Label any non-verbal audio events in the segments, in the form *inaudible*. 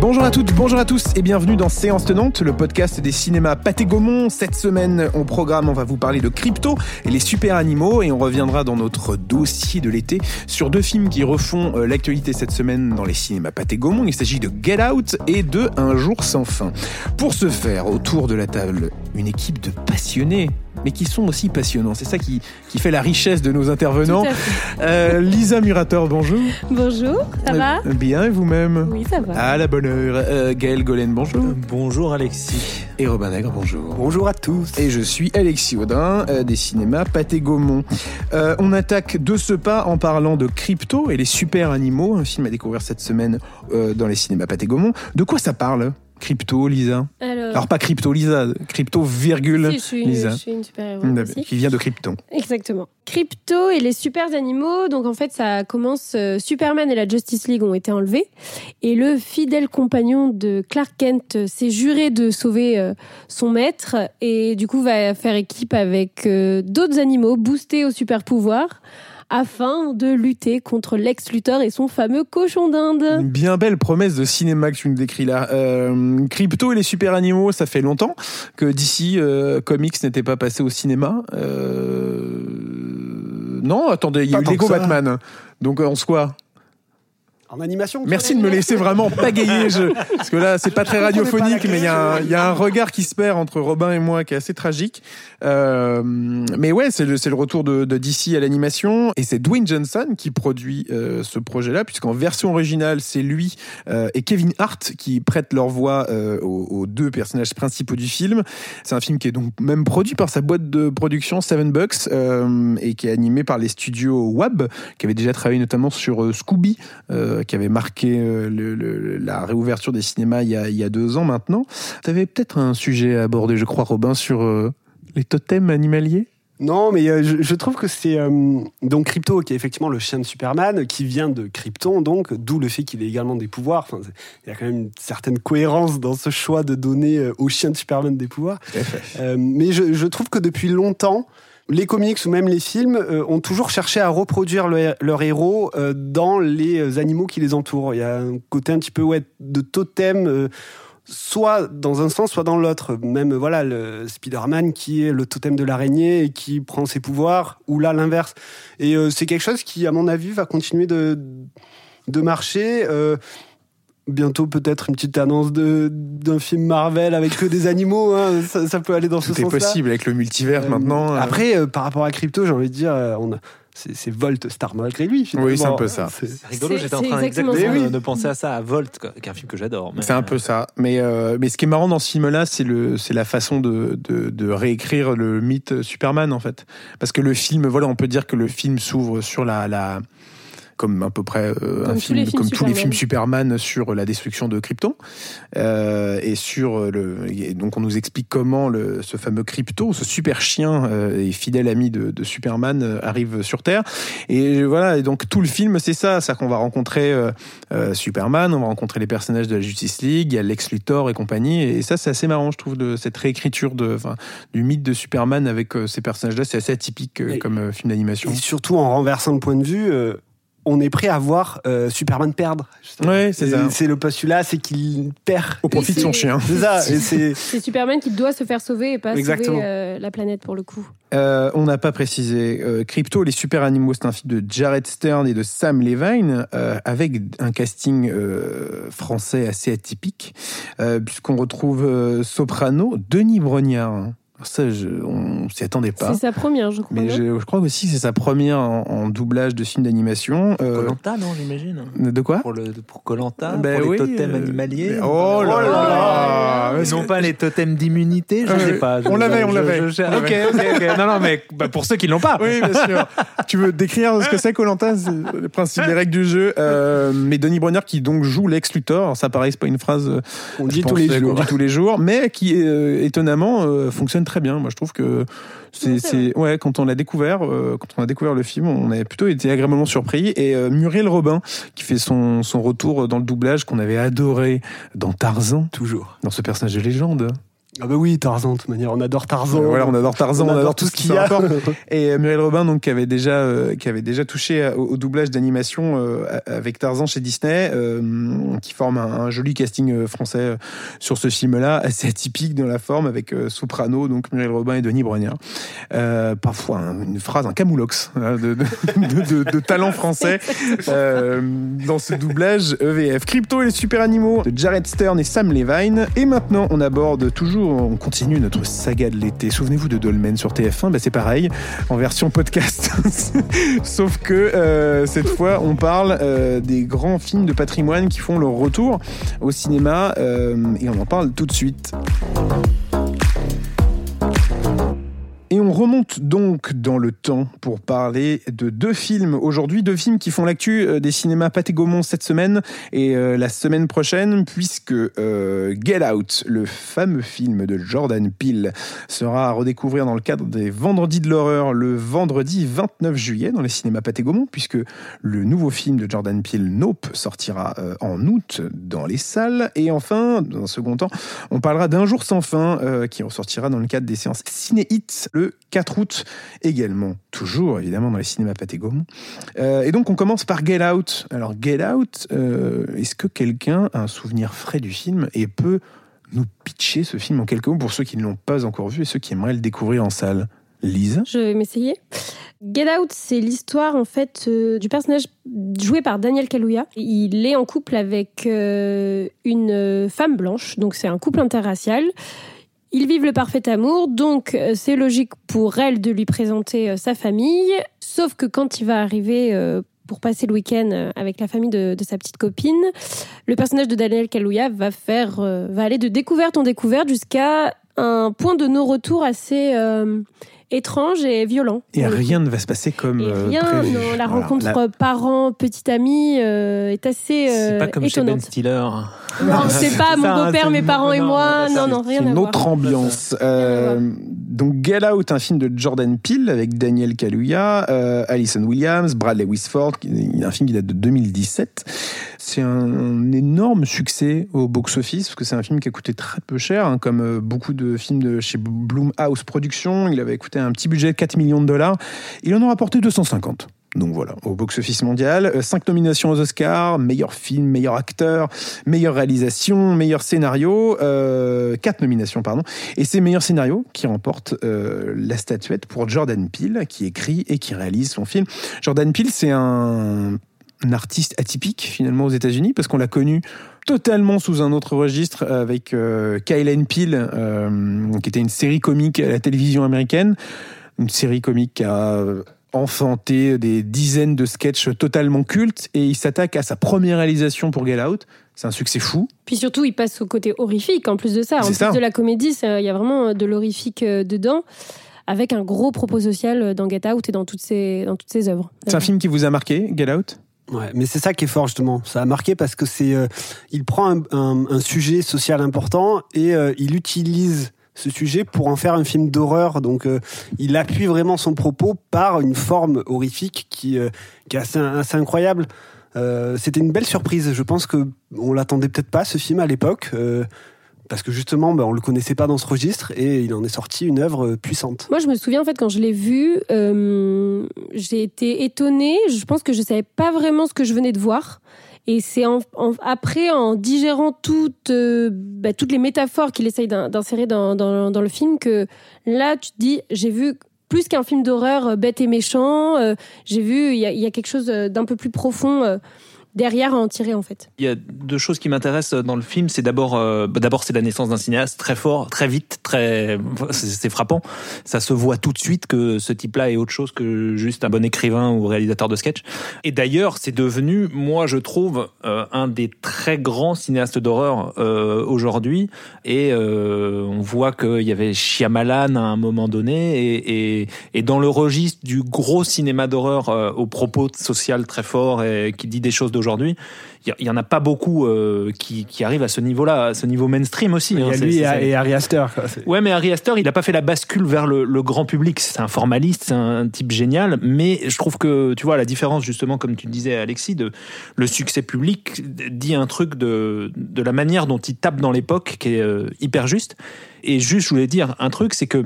Bonjour à toutes, bonjour à tous et bienvenue dans Séance Tenante, le podcast des cinémas Pathé Gaumont. Cette semaine, au programme, on va vous parler de crypto et les super animaux et on reviendra dans notre dossier de l'été sur deux films qui refont euh, l'actualité cette semaine dans les cinémas Pathé Gaumont. Il s'agit de Get Out et de Un jour sans fin. Pour ce faire, autour de la table, une équipe de passionnés mais qui sont aussi passionnants. C'est ça qui, qui fait la richesse de nos intervenants. Euh, Lisa Murator, bonjour. Bonjour, ça va? Euh, Bien, et vous-même? Oui, ça va. À la bonne heure. Euh, Gaël Golen, bonjour. Bonjour Alexis. Et Robin Nègre, bonjour. Bonjour à tous. Et je suis Alexis Audin, euh, des cinémas Pathé Gaumont. Euh, on attaque de ce pas en parlant de Crypto et les super animaux, un film à découvrir cette semaine euh, dans les cinémas Pathé Gaumont. De quoi ça parle? Crypto, Lisa Alors, Alors pas Crypto, Lisa, Crypto, virgule, si, je suis, Lisa. je suis une super-héros aussi. Qui vient de Krypton. Exactement. Crypto et les super animaux. Donc en fait, ça commence. euh, Superman et la Justice League ont été enlevés. Et le fidèle compagnon de Clark Kent euh, s'est juré de sauver euh, son maître. Et du coup, va faire équipe avec euh, d'autres animaux boostés au super pouvoir afin de lutter contre Lex Luthor et son fameux cochon d'Inde. Une bien belle promesse de cinéma que tu nous décris là. Euh, Crypto et les super animaux, ça fait longtemps que d'ici Comics n'était pas passé au cinéma. Euh... Non, attendez, il y a eu Lego. Batman. Donc en soi, En animation merci de me laisser vraiment pagayer. Je... Parce que là, c'est pas très pas radiophonique, mais il y, a un- question. il y a un regard qui se perd entre Robin et moi qui est assez tragique. Euh, mais ouais, c'est le, retour de, de DC à l'animation. Et c'est Dwayne Johnson qui produit euh, ce projet-là, puisqu'en version originale, c'est lui euh, et Kevin Hart qui prêtent leur voix aux, aux deux personnages principaux du film. C'est un film qui est donc même produit par sa boîte de production Seven Bucks et qui est animé par les studios WAB, qui avaient déjà travaillé notamment sur Scooby, qui avait marqué euh, le- le- la réouverture des cinémas il y a, il y a deux ans maintenant. Tu avais peut-être un sujet à aborder, je crois, Robin, sur euh, les totems animaliers? Non, mais euh, je, je trouve que c'est euh, donc Crypto qui est effectivement le chien de Superman, qui vient de Krypton, donc d'où le fait qu'il ait également des pouvoirs. Enfin, il y a quand même une certaine cohérence dans ce choix de donner euh, au chien de Superman des pouvoirs. Mais je, je trouve que depuis longtemps, les comics ou même les films euh, ont toujours cherché à reproduire le- leur héros euh, dans les euh, animaux qui les entourent. Il y a un côté un petit peu de totem. soit dans un sens, soit dans l'autre. Même voilà, le Spider-Man qui est le totem de l'araignée et qui prend ses pouvoirs, ou là l'inverse. Et c'est quelque chose qui, à mon avis, va continuer de, de marcher. Bientôt peut-être une petite annonce de d'un film Marvel avec que des animaux. hein. Ça, ça peut aller dans ce Tout est sens-là. possible avec le multivers Euh, maintenant. euh. Après, euh, par rapport à Crypto, j'ai envie de dire, euh, on a- c'est c'est Volt Star malgré lui. finalement. Oui, c'est un peu ça. C'est- C'est rigolo, C'est- j'étais en c'est train exactement de, de penser à ça, à Volt, quoi, qui est un film que j'adore. mais, C'est un peu ça. Mais, euh, mais ce qui est marrant dans ce film-là, c'est le, c'est la façon de, de, de réécrire le mythe Superman, en fait. Parce que le film, voilà, on peut dire que le film s'ouvre sur la, la, comme à peu près euh, un film, les films comme tous les Superman. films Superman sur la destruction de Krypton. Euh, et sur le, et donc on nous explique comment le, ce fameux Crypto, ce super chien euh, et fidèle ami de, de Superman euh, arrive sur Terre. Et voilà, et donc tout le film, c'est ça, c'est qu'on va rencontrer euh, euh, Superman, on va rencontrer les personnages de la Justice League, il y a Lex Luthor et compagnie. Et ça, c'est assez marrant, je trouve, de cette réécriture de, enfin, du mythe de Superman avec euh, ces personnages-là. C'est assez atypique euh, comme euh, film d'animation. Et surtout en renversant le point de vue, euh, on est prêt à voir euh, Superman perdre. Ouais, c'est ça. C'est le postulat, c'est qu'il perd. Au profit de son chien. C'est ça. Et *laughs* c'est Superman qui doit se faire sauver et pas Exactement. sauver euh, la planète pour le coup. Euh, on n'a pas précisé. Euh, Crypto, les super animaux, c'est un film de Jared Stern et de Sam Levine, euh, avec un casting euh, français assez atypique, euh, puisqu'on retrouve euh, Soprano, Denis Brognard. Ça, je, on s'y attendait pas. C'est sa première, je crois. Mais je, je crois aussi que c'est sa première en, en doublage de film d'animation. Euh, Colanta, non, j'imagine de quoi Pour le pour Colanta, Ben pour oui, les totems euh, animaliers. mais- oh là là Ils n'ont pas les totems d'immunité, je Ah, sais pas. je- On l'avait, on l'avait. Ok, ok, ok. *laughs* Non, non, mais bah, pour ceux qui l'ont pas. Oui, bien sûr. tu veux décrire ce que c'est Colanta, le principe des règles du jeu. Euh, mais Denis Brognard qui donc joue Lex Luthor. Ça pareil, c'est pas une phrase on dit tous les qu'on jours. dit tous les jours, mais qui euh, étonnamment euh, fonctionne très bien. Moi, je trouve que c'est, Ouais, c'est c'est- ouais, quand on l'a découvert, euh, quand on a découvert le film, on avait plutôt été agréablement surpris. Et euh, Muriel Robin, qui fait son, son retour dans le doublage qu'on avait adoré dans Tarzan, Toujours. dans ce personnage de légende. Ah bah oui, Tarzan, de toute manière, on adore Tarzan. Euh, voilà, on adore Tarzan, on, adore tout ce qui qu'il y a. a. *laughs* Et euh, Muriel Robin, donc, qui avait déjà, euh, qui avait déjà touché à- au, au doublage d'animation euh, avec Tarzan chez Disney, euh, qui forme un, un joli casting euh, français euh, sur ce film-là, assez atypique dans la forme, avec euh, Soprano, donc Muriel Robin et Denis Brognard. Euh, parfois, un- une phrase, un camoulox hein, de, de, *laughs* de- de- de talent français *laughs* euh, dans ce doublage EVF. Crypto et les super animaux de Jared Stern et Sam Levine. Et maintenant, on aborde toujours, on continue notre saga de l'été. Souvenez-vous de Dolmen sur TF1, bah c'est pareil, en version podcast. *laughs* Sauf que euh, cette fois, on parle euh, des grands films de patrimoine qui font leur retour au cinéma euh, et on en parle tout de suite. Remonte donc dans le temps pour parler de deux films aujourd'hui, deux films qui font l'actu euh, des cinémas Pathé Gaumont cette semaine et euh, la semaine prochaine, puisque euh, Get Out, le fameux film de Jordan Peele, sera à redécouvrir dans le cadre des Vendredis de l'horreur le vendredi 29 juillet dans les cinémas Pathé Gaumont, puisque le nouveau film de Jordan Peele, Nope, sortira en août dans les salles. Et enfin, dans un second temps, on parlera d'un jour sans fin qui ressortira dans le cadre des séances Ciné Hits le 4 août également, toujours évidemment dans les cinémas Pathé Gaumont. Euh, et donc on commence par Get Out. Alors Get Out, euh, est-ce que quelqu'un a un souvenir frais du film et peut nous pitcher ce film en quelques mots pour ceux qui ne l'ont pas encore vu et ceux qui aimeraient le découvrir en salle? Lise? Je vais m'essayer. Get Out, c'est l'histoire en fait euh, du personnage joué par Daniel Kaluuya. Il est en couple avec euh, une femme blanche, donc c'est un couple interracial. Ils vivent le parfait amour, donc euh, c'est logique pour elle de lui présenter euh, sa famille. Sauf que quand il va arriver euh, pour passer le week-end avec la famille de, sa petite copine, le personnage de Daniel Kaluuya va faire, va aller de découverte en découverte jusqu'à un point de non-retour assez étrange et violent. Et rien ne va se passer comme Et euh, rien, prévu. non, la Voilà. rencontre La- parent, petit ami euh, est assez euh, C'est pas comme chez Ben étonnante. Stiller. Non, *laughs* c'est pas mon beau-père, mes parents et moi. non, Non, rien à une autre ambiance. Euh, donc Get Out, un film de Jordan Peele avec Daniel Kaluuya, euh, Alison Williams, Bradley est un film qui date de 2017. C'est un, énorme succès au box-office parce que c'est un film qui a coûté très peu cher, hein, comme euh, beaucoup de films de chez Blumhouse Productions. Il avait coûté un petit budget de 4 millions de dollars. Il en a rapporté 250. Donc voilà, au box-office mondial, Euh, cinq nominations aux Oscars, meilleur film, meilleur acteur, meilleure réalisation, meilleur scénario, euh, quatre nominations pardon, et c'est meilleur scénario qui remporte euh, la statuette pour Jordan Peele, qui écrit et qui réalise son film. Jordan Peele, c'est un, un artiste atypique finalement aux États-Unis parce qu'on l'a connu totalement sous un autre registre avec euh, Kyle Peele, euh, qui était une série comique à la télévision américaine, une série comique qui a euh, enfanté des dizaines de sketchs totalement cultes et il s'attaque à sa première réalisation pour Get Out. C'est un succès fou. Puis surtout, il passe au côté horrifique en plus de ça. En plus ça. de la comédie, il y a vraiment de l'horrifique euh, dedans, avec un gros propos social dans Get Out et dans toutes ses, dans toutes ses œuvres. C'est un film qui vous a marqué, Get Out? Ouais, mais c'est ça qui est fort justement. Ça a marqué parce que c'est, euh, il prend un, sujet social important et euh, il utilise ce sujet pour en faire un film d'horreur. Donc, euh, il appuie vraiment son propos par une forme horrifique qui, qui est assez, assez incroyable. C'était une belle surprise. Je pense que on l'attendait peut-être pas ce film à l'époque. Euh, parce que justement, ben, on le connaissait pas dans ce registre et il en est sorti une œuvre puissante. Moi, je me souviens en fait quand je l'ai vu, euh, j'ai été étonnée. Je pense que je savais pas vraiment ce que je venais de voir. Et c'est après, en digérant toutes, euh, bah, toutes les métaphores qu'il essaye d'in- d'insérer dans, le film, que là, tu te dis, j'ai vu plus qu'un film d'horreur euh, bête et méchant. euh, j'ai vu, il y, a- quelque chose euh, d'un peu plus profond euh, derrière à en tirer en fait. Il y a deux choses qui m'intéressent dans le film. C'est d'abord, euh, bah, d'abord, c'est la naissance d'un cinéaste très fort, très vite, très, c'est frappant. Ça se voit tout de suite que ce type-là est autre chose que juste un bon écrivain ou réalisateur de sketch. Et d'ailleurs, c'est devenu, moi, je trouve, euh, un des très grands cinéastes d'horreur euh, aujourd'hui. Et on voit qu'il y avait Shyamalan à un moment donné, et, dans le registre du gros cinéma d'horreur euh, au propos social très fort et qui dit des choses d'aujourd'hui aujourd'hui, il y, en a pas beaucoup euh, qui, qui arrivent à ce niveau-là, à ce niveau mainstream aussi. Il y hein. a C'est- lui et, et Ari Aster. quoi. Ouais, mais Harry Astor, il a pas fait la bascule vers le, le grand public. C'est un formaliste, c'est un type génial. Mais je trouve que, tu vois, la différence, justement, comme tu disais, Alexis, de le succès public dit un truc de, de la manière dont il tape dans l'époque qui est euh, hyper juste. Et juste, je voulais dire un truc, c'est que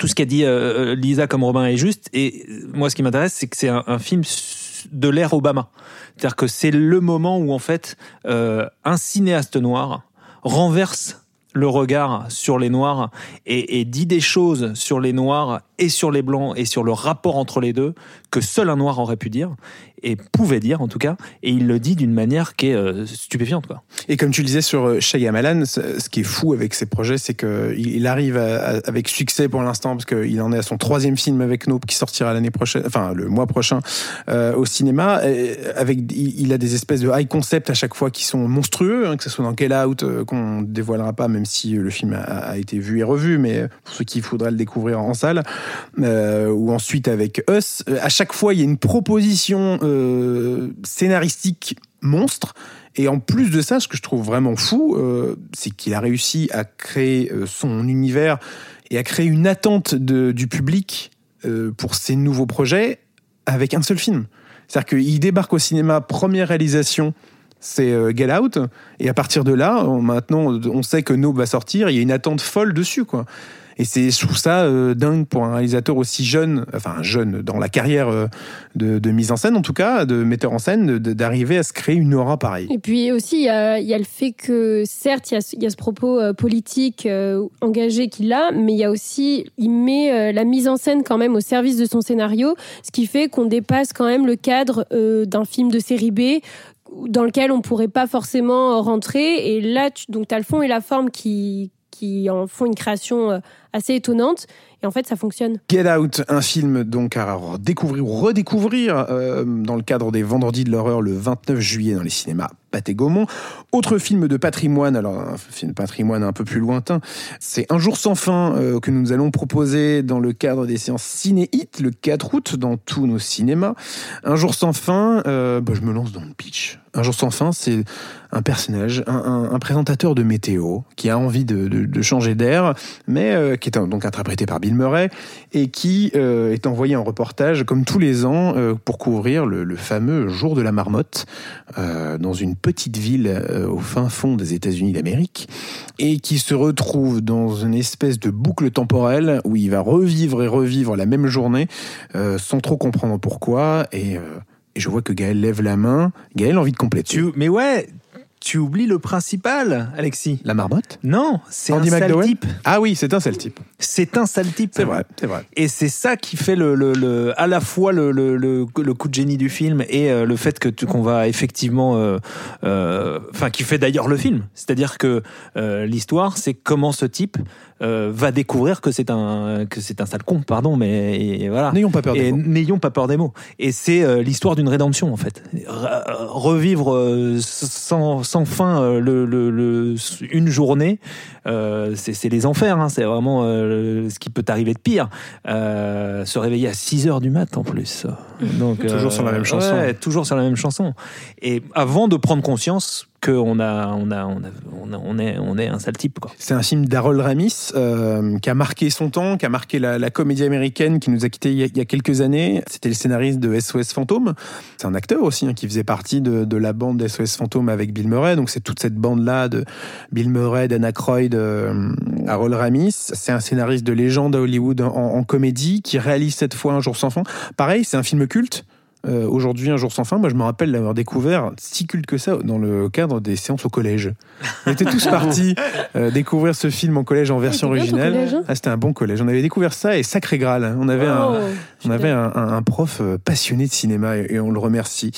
tout ce qu'a dit euh, Lisa comme Robin est juste. Et moi, ce qui m'intéresse, c'est que c'est un, un film de l'ère Obama. C'est-à-dire que c'est le moment où, en fait, euh, un cinéaste noir renverse le regard sur les noirs et, et dit des choses sur les noirs et sur les blancs et sur le rapport entre les deux que seul un noir aurait pu dire et pouvait dire en tout cas et il le dit d'une manière qui est euh, stupéfiante quoi. Et comme tu le disais sur euh, Shyamalan, ce qui est fou avec ses projets, c'est que il il arrive avec succès pour l'instant, parce qu'il en est à son troisième film avec Nope qui sortira l'année prochaine, enfin le mois prochain euh, au cinéma. Avec, il, a des espèces de high concept à chaque fois qui sont monstrueux, hein, que ce soit dans Get Out euh, qu'on dévoilera pas, même si le film a, a été vu et revu, mais pour ceux qui voudraient le découvrir en salle, ou ensuite avec Us, à chaque fois il y a une proposition euh, scénaristique monstre. Et en plus de ça, ce que je trouve vraiment fou, euh, c'est qu'il a réussi à créer euh, son univers et à créer une attente du public pour ses nouveaux projets avec un seul film. C'est-à-dire qu'il débarque au cinéma, première réalisation, c'est Get Out, et à partir de là, maintenant, on sait que Nope va sortir, il y a une attente folle dessus, quoi. Et c'est, trouve ça euh, dingue pour un réalisateur aussi jeune, enfin jeune dans la carrière euh, de, mise en scène en tout cas, de metteur en scène, d'arriver à se créer une aura pareille. Et puis aussi, il y a, le fait que, certes, il y a, ce- propos euh, politique euh, engagé qu'il a, mais il y a aussi, il met la mise en scène quand même au service de son scénario, ce qui fait qu'on dépasse quand même le cadre d'un film de série B dans lequel on pourrait pas forcément rentrer. Et là, tu, donc, as le fond et la forme qui, qui en font une création assez étonnante. Et en fait, ça fonctionne. Get Out, un film donc à découvrir ou redécouvrir euh, dans le cadre des Vendredis de l'horreur le 29 juillet dans les cinémas Pathé Gaumont. Autre film de patrimoine, alors un film de patrimoine un peu plus lointain, c'est Un jour sans fin euh, que nous allons proposer dans le cadre des séances Ciné Hit le 4 août dans tous nos cinémas. Un jour sans fin, euh, bah, je me lance dans le pitch. Un jour sans fin, c'est un personnage, un, présentateur de météo qui a envie de, de- changer d'air, mais qui est donc interprété par Bill Murray et qui euh, est envoyé en reportage comme tous les ans euh, pour couvrir le, fameux jour de la marmotte euh, dans une petite ville au fin fond des États-Unis d'Amérique et qui se retrouve dans une espèce de boucle temporelle où il va revivre et revivre la même journée sans trop comprendre pourquoi et, je vois que Gaël lève la main. Gaël envie de compléter. Mais ouais, tu oublies le principal, Alexis. La marmotte Non, c'est un sale McDowell type. Ah oui, c'est un seul type. C'est un sale type. C'est vrai, c'est vrai. Et c'est ça qui fait le, le, le- à la fois le, le, le, le coup de génie du film et euh, le fait que tu- qu'on va effectivement, euh, euh, enfin qui fait d'ailleurs le film. C'est-à-dire que euh, l'histoire, c'est comment ce type euh, va découvrir que c'est un que c'est un sale con, pardon, mais et voilà. N'ayons pas peur des Et mots. n'ayons pas peur des mots. Et c'est euh, l'histoire d'une rédemption en fait. Re- revivre euh, sans, sans fin le, le, le- une journée, euh, c'est les enfers. Hein. C'est vraiment ce qui peut t'arriver de pire. Euh, se réveiller à 6 heures du mat en plus. Donc Toujours sur la même chanson. ouais, toujours sur la même chanson. Et avant de prendre conscience qu'on on a, on a, on a- on est, on est un sale type quoi. C'est un film d'Harold Ramis euh, qui a marqué son temps, qui a marqué la, comédie américaine qui nous a quittés il y a, quelques années. C'était le scénariste de SOS Fantôme. C'est un acteur aussi hein, qui faisait partie de, la bande SOS Fantôme avec Bill Murray. Donc c'est toute cette bande-là de Bill Murray, Dan Aykroyd, euh, Harold Ramis. C'est un scénariste de légende à Hollywood en, en comédie qui réalise cette fois Un jour sans fin. Pareil, c'est un film culte. Euh, Aujourd'hui, Un jour sans fin, moi je me rappelle l'avoir découvert si culte que ça dans le cadre des séances au collège. On était tous *laughs* partis euh, découvrir ce film en collège en version bien ton originale. collège, hein ah, c'était un bon collège. On avait découvert ça et Sacré Graal. hein. On avait un, Oh, on avait un, un- un prof euh, passionné de cinéma et, et on le remercie,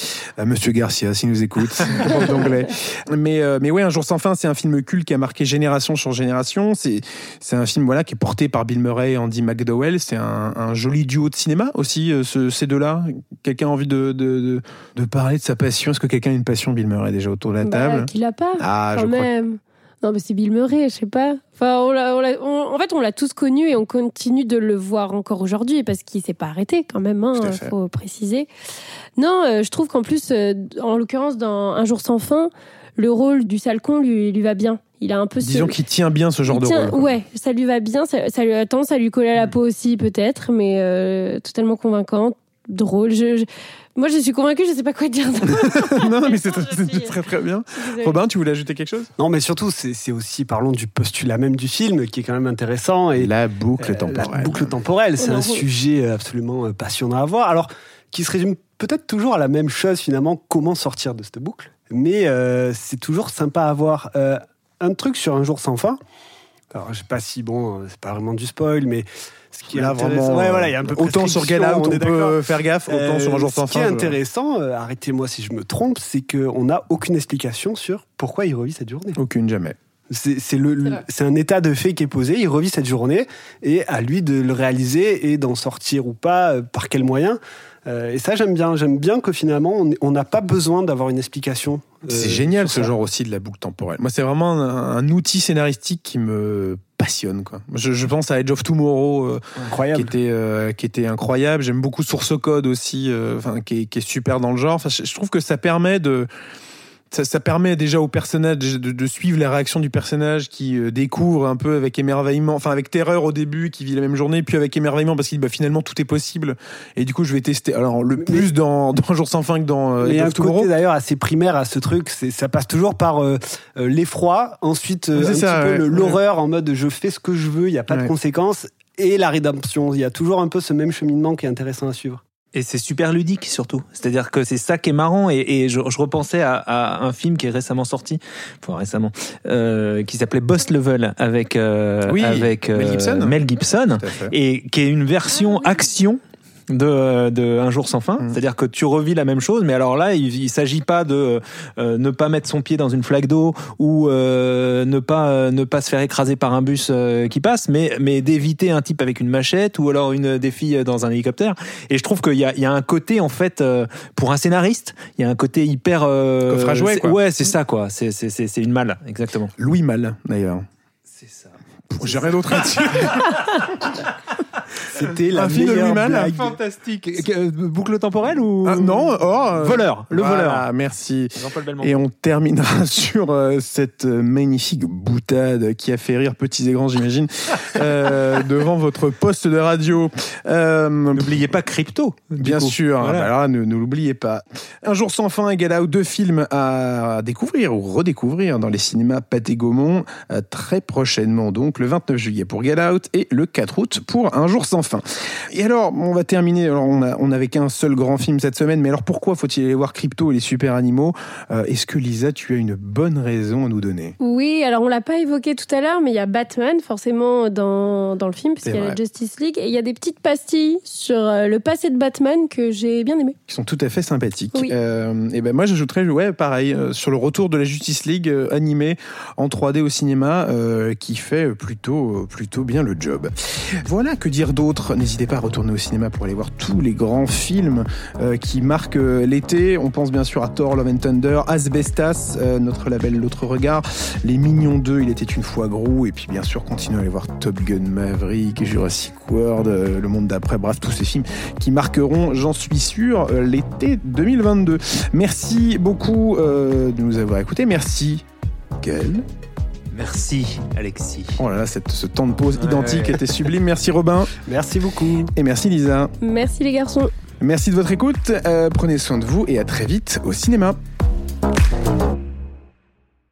Monsieur Garcia, s'il nous écoute, *laughs* prof d'anglais. Mais euh, mais ouais, Un jour sans fin, c'est un film culte qui a marqué génération sur génération. C'est c'est un film voilà qui est porté par Bill Murray et Andy McDowell. C'est un, un joli duo de cinéma aussi. euh, ce- ces deux-là. Quelqu'un envie de, de, de, de parler de sa passion Est-ce que quelqu'un a une passion, Bill Murray, déjà autour de la bah, table? qu'il a pas. Ah, je quand crois. même. Non, mais c'est Bill Murray, je sais pas. Enfin, on l'a- on l'a- on- en fait, on l'a tous connu et on continue de le voir encore aujourd'hui parce qu'il s'est pas arrêté quand même, hein, à fait. faut préciser. Non, euh, je trouve qu'en plus, euh, en l'occurrence, dans Un jour sans fin, le rôle du sale con lui, lui va bien. Il a un peu ce- Disons qu'il tient bien ce genre il de rôle. Ouais, ça lui va bien, ça, ça lui a tendance à lui coller à la peau aussi peut-être, mais euh, totalement convaincante, drôle. Je, je- Moi, je suis convaincue, je sais pas quoi dire. *laughs* non, mais c'est très très bien. Robin, tu voulais ajouter quelque chose? Non, mais surtout, c'est aussi, parlons du postulat même du film, qui est quand même intéressant. Et La boucle Euh, temporelle. La boucle temporelle, c'est un sujet absolument euh, passionnant à voir. Alors, qui se résume peut-être toujours à la même chose finalement, comment sortir de cette boucle. Mais euh, c'est toujours sympa à voir. Euh, un truc sur un jour sans fin. Alors, je sais pas si bon, euh, c'est pas vraiment du spoil, mais ce qui est Là, intéressant, vraiment, ouais, voilà, il y a un peu autant sur Get Out, on on est peut d'accord. faire gaffe, autant Euh, sur un jour sans Ce qui est fin. intéressant, euh, arrêtez-moi si je me trompe, c'est qu'on n'a aucune explication sur pourquoi il revit cette journée. Aucune, jamais. C'est le- C'est le- vrai. c'est un état de fait qui est posé, il revit cette journée et à lui de le réaliser et d'en sortir ou pas, euh, par quel moyen. Euh, et ça, j'aime bien. J'aime bien que finalement, on- n'a pas besoin d'avoir une explication. euh, C'est génial ce ça. genre aussi de la boucle temporelle. Moi, c'est vraiment un, un outil scénaristique qui me passionne. Quoi. Je, je pense à Edge of Tomorrow, euh, qui, était, qui était incroyable. J'aime beaucoup Source Code aussi, qui, est, qui est super dans le genre. Enfin, je, je trouve que ça permet de. Ça, ça permet déjà au personnage de, suivre les réactions du personnage qui euh, découvre un peu avec émerveillement, enfin avec terreur au début, qui vit la même journée, puis avec émerveillement parce qu'il dit bah, finalement tout est possible. Et du coup, je vais tester. Alors le Mais- plus dans, *laughs* dans Jour sans fin que dans euh, il y a un côté d'ailleurs assez primaire à ce truc, ça passe toujours par euh, l'effroi, ensuite euh, un ça, petit peu ouais. l'horreur en mode je fais ce que je veux, il n'y a pas Ouais. de conséquences, et la rédemption. Il y a toujours un peu ce même cheminement qui est intéressant à suivre. Et c'est super ludique surtout. C'est-à-dire que c'est ça qui est marrant. Et, et je, je repensais à, à un film qui est récemment sorti, enfin récemment, euh, qui s'appelait Boss Level avec euh, Oui, avec Mel Gibson. Mel Gibson, et qui est une version action de, de Un jour sans fin. Mm. C'est-à-dire que tu revis la même chose, mais alors là, il, il s'agit pas de euh, ne pas mettre son pied dans une flaque d'eau ou euh, ne pas euh, ne pas se faire écraser par un bus euh, qui passe, mais mais d'éviter un type avec une machette ou alors une des filles dans un hélicoptère. Et je trouve qu'il y a il y a un côté en fait euh, pour un scénariste, il y a un côté hyper euh, Coffre à quoi. Ouais, c'est ça quoi. C'est c'est c'est c'est une malle exactement. Louis Mal, d'ailleurs. C'est ça. J'ai rien d'autre à dire. *laughs* C'était la Un film de meilleure blague. Fantastique. Boucle temporelle ou Ah, non, or. euh, Voleur, le voilà, voleur. Merci. Et on terminera *laughs* sur euh, cette euh, magnifique boutade qui a fait rire petits et grands, j'imagine, *laughs* euh, devant votre poste de radio. Euh, N'oubliez pas Crypto. Bien coup. sûr, Voilà. bah alors, ne, ne l'oubliez pas. Un jour sans fin égale out, deux films à découvrir ou redécouvrir dans les cinémas Pathé Gaumont euh, très prochainement, donc le 29 juillet pour Get Out et le 4 août pour Un jour sans fin. Et alors, on va terminer. Alors, on n'avait qu'un seul grand film cette semaine, mais alors pourquoi faut-il aller voir Crypto et les super animaux? Euh, Est-ce que Lisa, tu as une bonne raison à nous donner? Oui, alors on l'a pas évoqué tout à l'heure, mais il y a Batman forcément dans, dans le film, puisqu'il y a la. Justice League, et il y a des petites pastilles sur euh, le passé de Batman que j'ai bien aimé. qui sont tout à fait sympathiques. Oui. Euh, et ben moi j'ajouterais ouais pareil euh, sur le retour de la Justice League animée en 3D au cinéma qui fait plutôt plutôt bien le job. Voilà que dire d'autre. N'hésitez pas à retourner au cinéma pour aller voir tous les grands films euh, qui marquent euh, l'été. On pense bien sûr à Thor, Love and Thunder, Asbestas, euh, notre label L'autre regard, Les Mignons 2, Il était une fois gros, et puis bien sûr continuez à aller voir Top Gun Maverick, Jurassic World, Le Monde d'après, bref tous ces films qui marqueront, j'en suis sûr, l'été 2022. Merci beaucoup de nous avoir écoutés. Merci. Merci Alexis. Oh là là, cette- ce temps de pause Ouais. identique était sublime. Merci Robin *laughs* Merci beaucoup. et merci Lisa. Merci les garçons. Merci de votre écoute. Euh, prenez soin de vous et à très vite au cinéma.